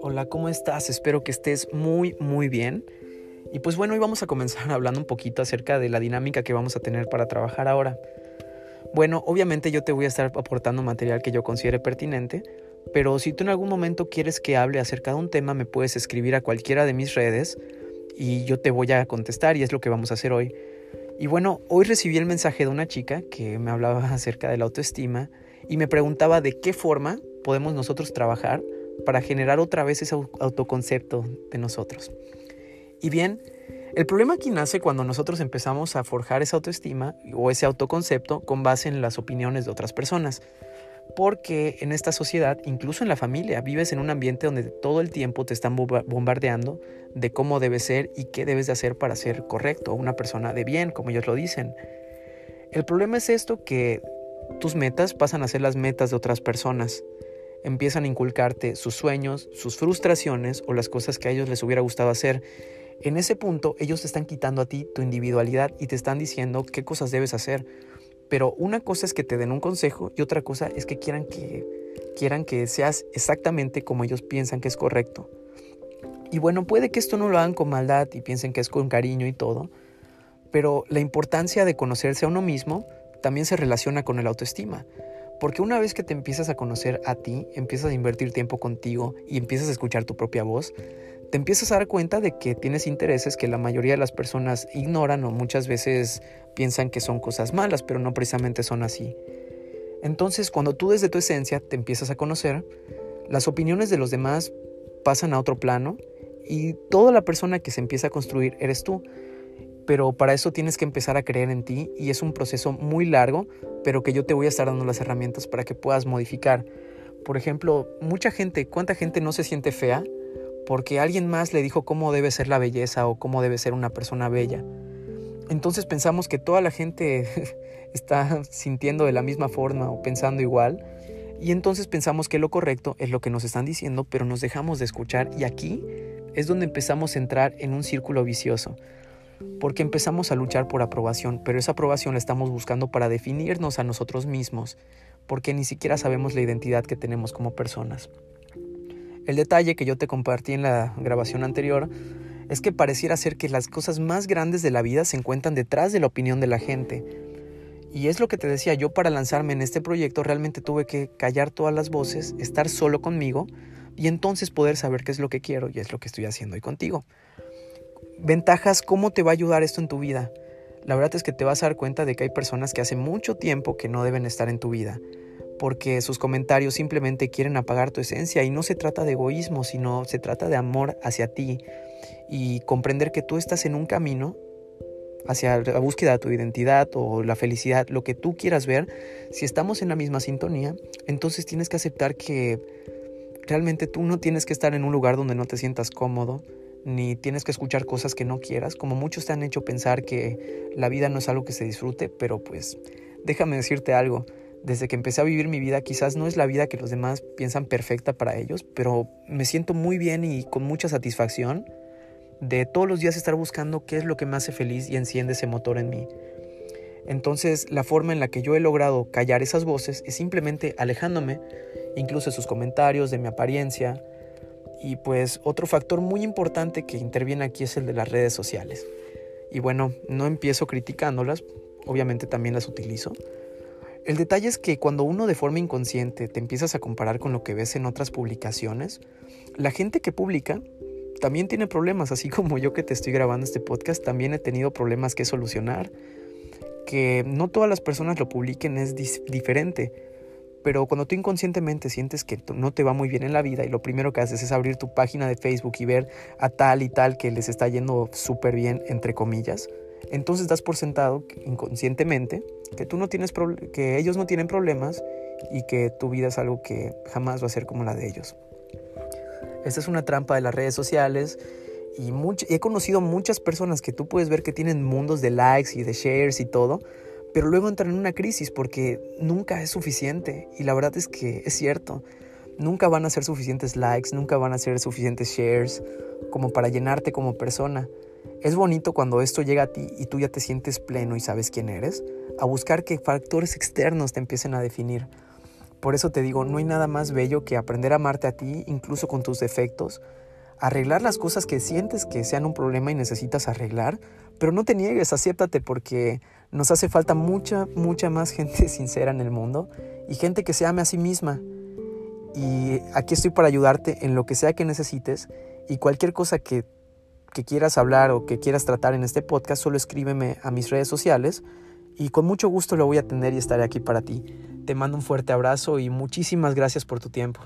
Hola, ¿cómo estás? Espero que estés muy, muy bien. Y pues bueno, hoy vamos a comenzar hablando un poquito acerca de la dinámica que vamos a tener para trabajar ahora. Bueno, obviamente yo te voy a estar aportando material que yo considere pertinente, pero si tú en algún momento quieres que hable acerca de un tema, me puedes escribir a cualquiera de mis redes y yo te voy a contestar y es lo que vamos a hacer hoy. Y bueno, hoy recibí el mensaje de una chica que me hablaba acerca de la autoestima y me preguntaba de qué forma podemos nosotros trabajar para generar otra vez ese autoconcepto de nosotros. Y bien, el problema aquí nace cuando nosotros empezamos a forjar esa autoestima o ese autoconcepto con base en las opiniones de otras personas porque en esta sociedad, incluso en la familia, vives en un ambiente donde todo el tiempo te están bombardeando de cómo debes ser y qué debes de hacer para ser correcto, una persona de bien, como ellos lo dicen. El problema es esto que tus metas pasan a ser las metas de otras personas. Empiezan a inculcarte sus sueños, sus frustraciones o las cosas que a ellos les hubiera gustado hacer. En ese punto ellos te están quitando a ti tu individualidad y te están diciendo qué cosas debes hacer pero una cosa es que te den un consejo y otra cosa es que quieran que quieran que seas exactamente como ellos piensan que es correcto. Y bueno, puede que esto no lo hagan con maldad y piensen que es con cariño y todo, pero la importancia de conocerse a uno mismo también se relaciona con el autoestima. Porque una vez que te empiezas a conocer a ti, empiezas a invertir tiempo contigo y empiezas a escuchar tu propia voz, te empiezas a dar cuenta de que tienes intereses que la mayoría de las personas ignoran o muchas veces piensan que son cosas malas, pero no precisamente son así. Entonces, cuando tú desde tu esencia te empiezas a conocer, las opiniones de los demás pasan a otro plano y toda la persona que se empieza a construir eres tú. Pero para eso tienes que empezar a creer en ti y es un proceso muy largo, pero que yo te voy a estar dando las herramientas para que puedas modificar. Por ejemplo, mucha gente, ¿cuánta gente no se siente fea? porque alguien más le dijo cómo debe ser la belleza o cómo debe ser una persona bella. Entonces pensamos que toda la gente está sintiendo de la misma forma o pensando igual. Y entonces pensamos que lo correcto es lo que nos están diciendo, pero nos dejamos de escuchar y aquí es donde empezamos a entrar en un círculo vicioso. Porque empezamos a luchar por aprobación, pero esa aprobación la estamos buscando para definirnos a nosotros mismos, porque ni siquiera sabemos la identidad que tenemos como personas. El detalle que yo te compartí en la grabación anterior es que pareciera ser que las cosas más grandes de la vida se encuentran detrás de la opinión de la gente. Y es lo que te decía, yo para lanzarme en este proyecto realmente tuve que callar todas las voces, estar solo conmigo y entonces poder saber qué es lo que quiero y es lo que estoy haciendo hoy contigo. Ventajas, ¿cómo te va a ayudar esto en tu vida? La verdad es que te vas a dar cuenta de que hay personas que hace mucho tiempo que no deben estar en tu vida porque sus comentarios simplemente quieren apagar tu esencia y no se trata de egoísmo, sino se trata de amor hacia ti y comprender que tú estás en un camino hacia la búsqueda de tu identidad o la felicidad, lo que tú quieras ver, si estamos en la misma sintonía, entonces tienes que aceptar que realmente tú no tienes que estar en un lugar donde no te sientas cómodo, ni tienes que escuchar cosas que no quieras, como muchos te han hecho pensar que la vida no es algo que se disfrute, pero pues déjame decirte algo, desde que empecé a vivir mi vida, quizás no es la vida que los demás piensan perfecta para ellos, pero me siento muy bien y con mucha satisfacción de todos los días estar buscando qué es lo que me hace feliz y enciende ese motor en mí. Entonces, la forma en la que yo he logrado callar esas voces es simplemente alejándome, incluso de sus comentarios, de mi apariencia. Y pues otro factor muy importante que interviene aquí es el de las redes sociales. Y bueno, no empiezo criticándolas, obviamente también las utilizo, el detalle es que cuando uno de forma inconsciente te empiezas a comparar con lo que ves en otras publicaciones, la gente que publica también tiene problemas, así como yo que te estoy grabando este podcast, también he tenido problemas que solucionar. Que no todas las personas lo publiquen es diferente, pero cuando tú inconscientemente sientes que no te va muy bien en la vida y lo primero que haces es abrir tu página de Facebook y ver a tal y tal que les está yendo súper bien, entre comillas, entonces das por sentado inconscientemente que tú no tienes que ellos no tienen problemas y que tu vida es algo que jamás va a ser como la de ellos. Esta es una trampa de las redes sociales y he conocido muchas personas que tú puedes ver que tienen mundos de likes y de shares y todo, pero luego entran en una crisis porque nunca es suficiente y la verdad es que es cierto. Nunca van a ser suficientes likes, nunca van a ser suficientes shares como para llenarte como persona. Es bonito cuando esto llega a ti y tú ya te sientes pleno y sabes quién eres, a buscar que factores externos te empiecen a definir. Por eso te digo, no hay nada más bello que aprender a amarte a ti, incluso con tus defectos, arreglar las cosas que sientes que sean un problema y necesitas arreglar, pero no te niegues, acéptate porque nos hace falta mucha, mucha más gente sincera en el mundo y gente que se ame a sí misma. Y aquí estoy para ayudarte en lo que sea que necesites y cualquier cosa que, que quieras hablar o que quieras tratar en este podcast, solo escríbeme a mis redes sociales y con mucho gusto lo voy a atender y estaré aquí para ti. Te mando un fuerte abrazo y muchísimas gracias por tu tiempo.